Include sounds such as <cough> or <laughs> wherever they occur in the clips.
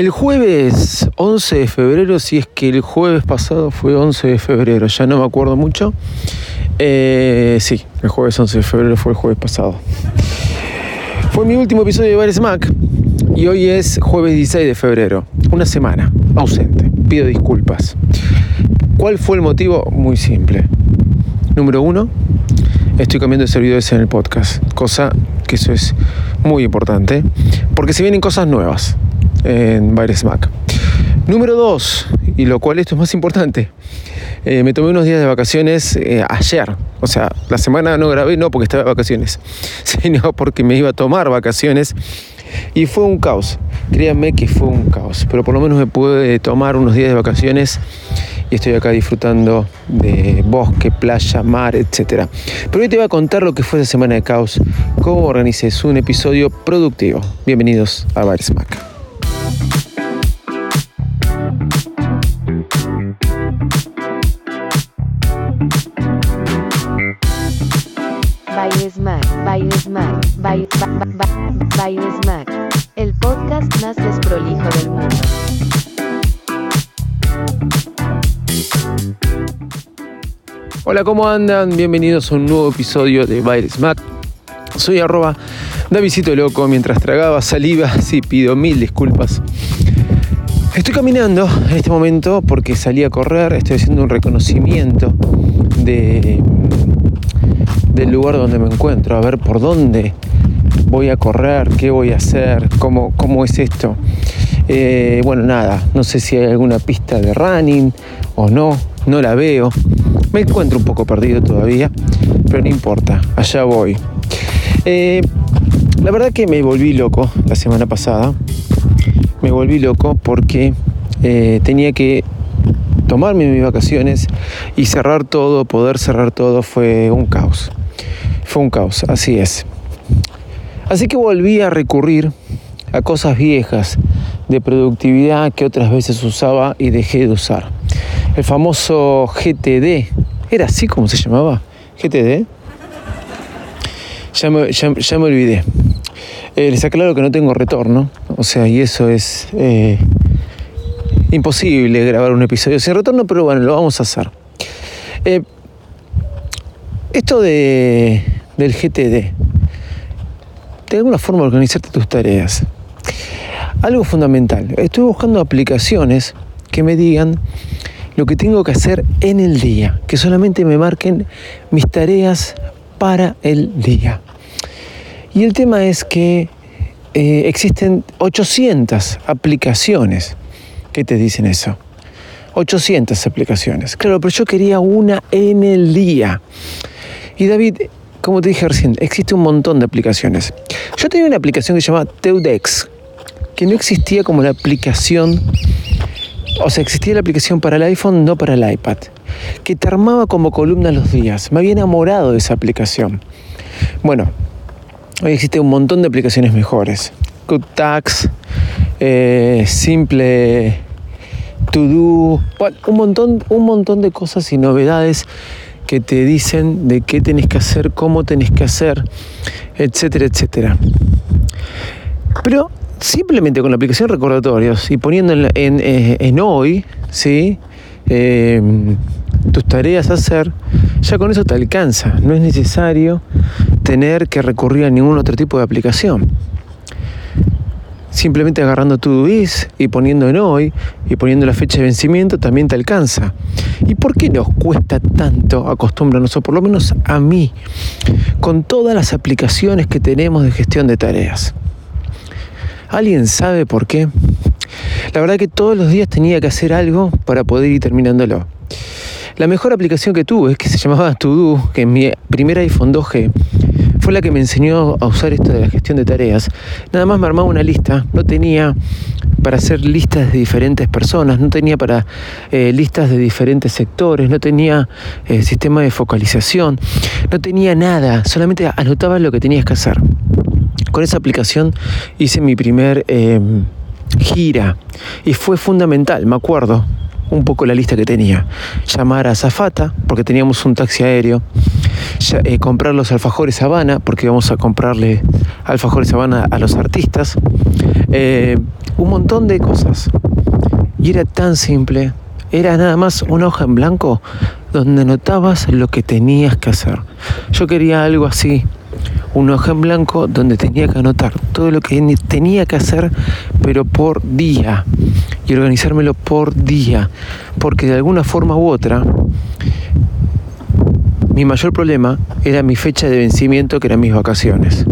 El jueves 11 de febrero, si es que el jueves pasado fue 11 de febrero, ya no me acuerdo mucho. Eh, sí, el jueves 11 de febrero fue el jueves pasado. Fue mi último episodio de Bar Smack y hoy es jueves 16 de febrero, una semana ausente. Pido disculpas. ¿Cuál fue el motivo? Muy simple. Número uno, estoy cambiando de servidores en el podcast, cosa que eso es muy importante, porque se vienen cosas nuevas en Baires Mac. Número dos, y lo cual esto es más importante, eh, me tomé unos días de vacaciones eh, ayer. O sea, la semana no grabé, no porque estaba de vacaciones, <laughs> sino porque me iba a tomar vacaciones. Y fue un caos. Créanme que fue un caos. Pero por lo menos me pude tomar unos días de vacaciones y estoy acá disfrutando de bosque, playa, mar, etc. Pero hoy te voy a contar lo que fue esa semana de caos, cómo organicé un episodio productivo. Bienvenidos a Bar Smack. el podcast más desprolijo del mundo. Hola, ¿cómo andan? Bienvenidos a un nuevo episodio de Baile Smack. Soy arroba Davidito Loco. Mientras tragaba saliva, <laughs> sí, pido mil disculpas. Estoy caminando en este momento porque salí a correr, estoy haciendo un reconocimiento de, del lugar donde me encuentro, a ver por dónde voy a correr, qué voy a hacer, cómo, cómo es esto. Eh, bueno, nada, no sé si hay alguna pista de running o no, no la veo. Me encuentro un poco perdido todavía, pero no importa, allá voy. Eh, la verdad que me volví loco la semana pasada. Me volví loco porque eh, tenía que tomarme mis vacaciones y cerrar todo, poder cerrar todo fue un caos. Fue un caos, así es. Así que volví a recurrir a cosas viejas de productividad que otras veces usaba y dejé de usar. El famoso GTD, ¿era así como se llamaba? GTD. Ya me, ya, me olvidé. Eh, les aclaro que no tengo retorno, o sea, y eso es eh, imposible grabar un episodio sin retorno, pero bueno, lo vamos a hacer. Eh, esto de, del GTD, de alguna forma organizarte tus tareas. Algo fundamental, estoy buscando aplicaciones que me digan lo que tengo que hacer en el día, que solamente me marquen mis tareas para el día. Y el tema es que eh, existen 800 aplicaciones que te dicen eso. 800 aplicaciones. Claro, pero yo quería una en el día. Y David, como te dije recién, existe un montón de aplicaciones. Yo tenía una aplicación que se llama Teudex, que no existía como la aplicación, o sea, existía la aplicación para el iPhone, no para el iPad, que te armaba como columna los días. Me había enamorado de esa aplicación. Bueno, hoy existe un montón de aplicaciones mejores. CutTax, eh, Simple To Do, un montón, un montón de cosas y novedades que te dicen de qué tenés que hacer, cómo tenés que hacer, etcétera, etcétera. Pero simplemente con la aplicación recordatorios y poniendo en, eh, hoy, ¿sí? Em, tus tareas a hacer, ya con eso te alcanza. No es necesario tener que recurrir a ningún otro tipo de aplicación simplemente agarrando tu is y poniendo en hoy y poniendo la fecha de vencimiento también te alcanza. ¿Y por qué nos cuesta tanto acostumbrarnos, o por lo menos a mí, con todas las aplicaciones que tenemos de gestión de tareas? ¿Alguien sabe por qué? La verdad que todos los días tenía que hacer algo para poder ir terminándolo. La mejor aplicación que tuve, que se llamaba To que en mi primer iPhone 2G fue la que me enseñó a usar esto de la gestión de tareas. Nada más me armaba una lista, no tenía para hacer listas de diferentes personas, no tenía para eh, listas de diferentes sectores, no tenía eh, sistema de focalización, no tenía nada, solamente anotaba lo que tenías que hacer. Con esa aplicación hice mi primer em, gira y fue fundamental, me acuerdo un poco la lista que tenía. Llamar a Zafata, porque teníamos un taxi aéreo eh, comprar los alfajores Habana, porque íbamos a comprarle alfajores Habana a los artistas, eh, un montón de cosas. Y era tan simple. Era nada más una hoja en blanco donde notabas lo que tenías que hacer. Yo quería algo así, una hoja en blanco donde tenía que anotar todo lo que tenía que hacer, pero por día, y organizármelo por día, porque de alguna forma u otra, mi mayor problema era mi fecha de vencimiento, que eran mis vacaciones.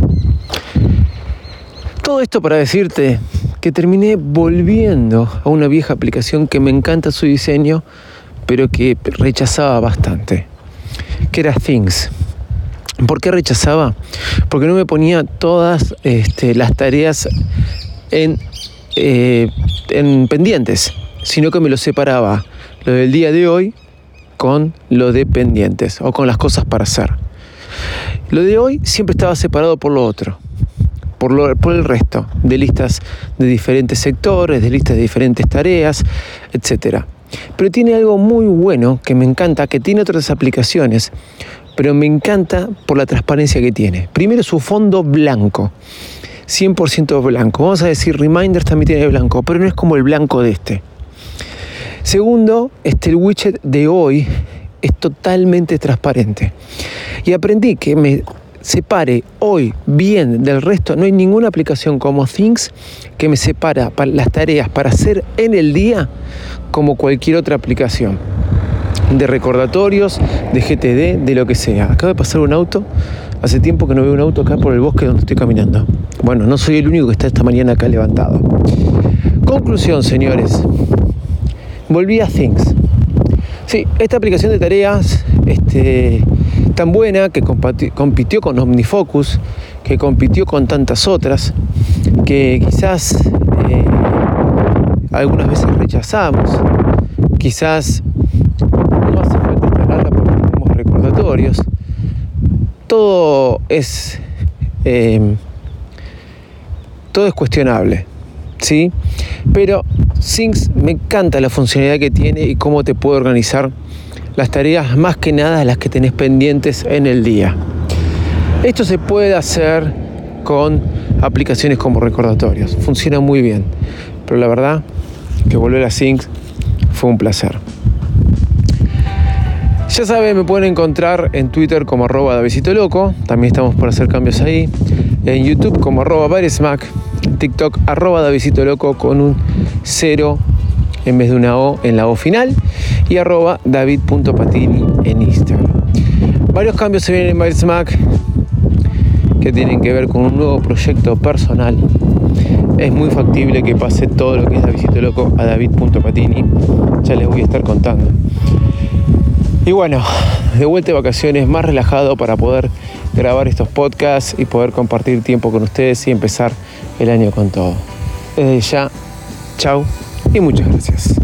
Todo esto para decirte que terminé volviendo a una vieja aplicación que me encanta su diseño, pero que rechazaba bastante, que era Things. ¿Por qué rechazaba? Porque no me ponía todas este, las tareas en, eh, en pendientes, sino que me lo separaba lo del día de hoy con lo de pendientes o con las cosas para hacer. Lo de hoy siempre estaba separado por lo otro por, el resto de listas de diferentes sectores, de listas de diferentes tareas, etc. Pero tiene algo muy bueno que me encanta, que tiene otras aplicaciones, pero me encanta por la transparencia que tiene. Primero su fondo blanco. 100% blanco. Vamos a decir, Reminders también tiene blanco, pero no es como el blanco de este. Segundo, este, widget de hoy es totalmente transparente. Y aprendí que me separe hoy bien del resto. No hay ninguna aplicación como Things que me separa las tareas para hacer en el día como cualquier otra aplicación. De recordatorios, de GTD, de lo que sea. Acaba de pasar un auto. Hace tiempo que no veo un auto acá por el bosque donde estoy caminando. Bueno, no soy el único que está esta mañana acá levantado. Conclusión, señores. Volví a Things. Sí, esta aplicación de tareas este, tan buena que compitió con OmniFocus, que compitió con tantas otras, que quizás eh, algunas veces rechazamos, quizás no hace falta instalarla porque tenemos recordatorios. Todo es em, todo es cuestionable, ¿sí? Pero Things me encanta la funcionalidad que tiene y cómo te puede organizar las tareas más que nada las que tenés pendientes en el día. Esto se puede hacer con aplicaciones como recordatorios. Funciona muy bien. Pero la verdad que volver a Things fue un placer. Ya saben, me pueden encontrar en Twitter como arroba Loco. También estamos por hacer cambios ahí. En YouTube como arroba Baresmack TikTok arroba Loco con un cero en vez de una O en la O final y arroba david.patini en Instagram. Varios cambios se vienen en Mac que tienen que ver con un nuevo proyecto personal. Es muy factible que pase todo lo que es Davidito Loco a david.patini. Ya les voy a estar contando. Y bueno, de vuelta de vacaciones, más relajado para poder grabar estos podcasts y poder compartir tiempo con ustedes y empezar el año con todo. Desde ya, chao y muchas gracias.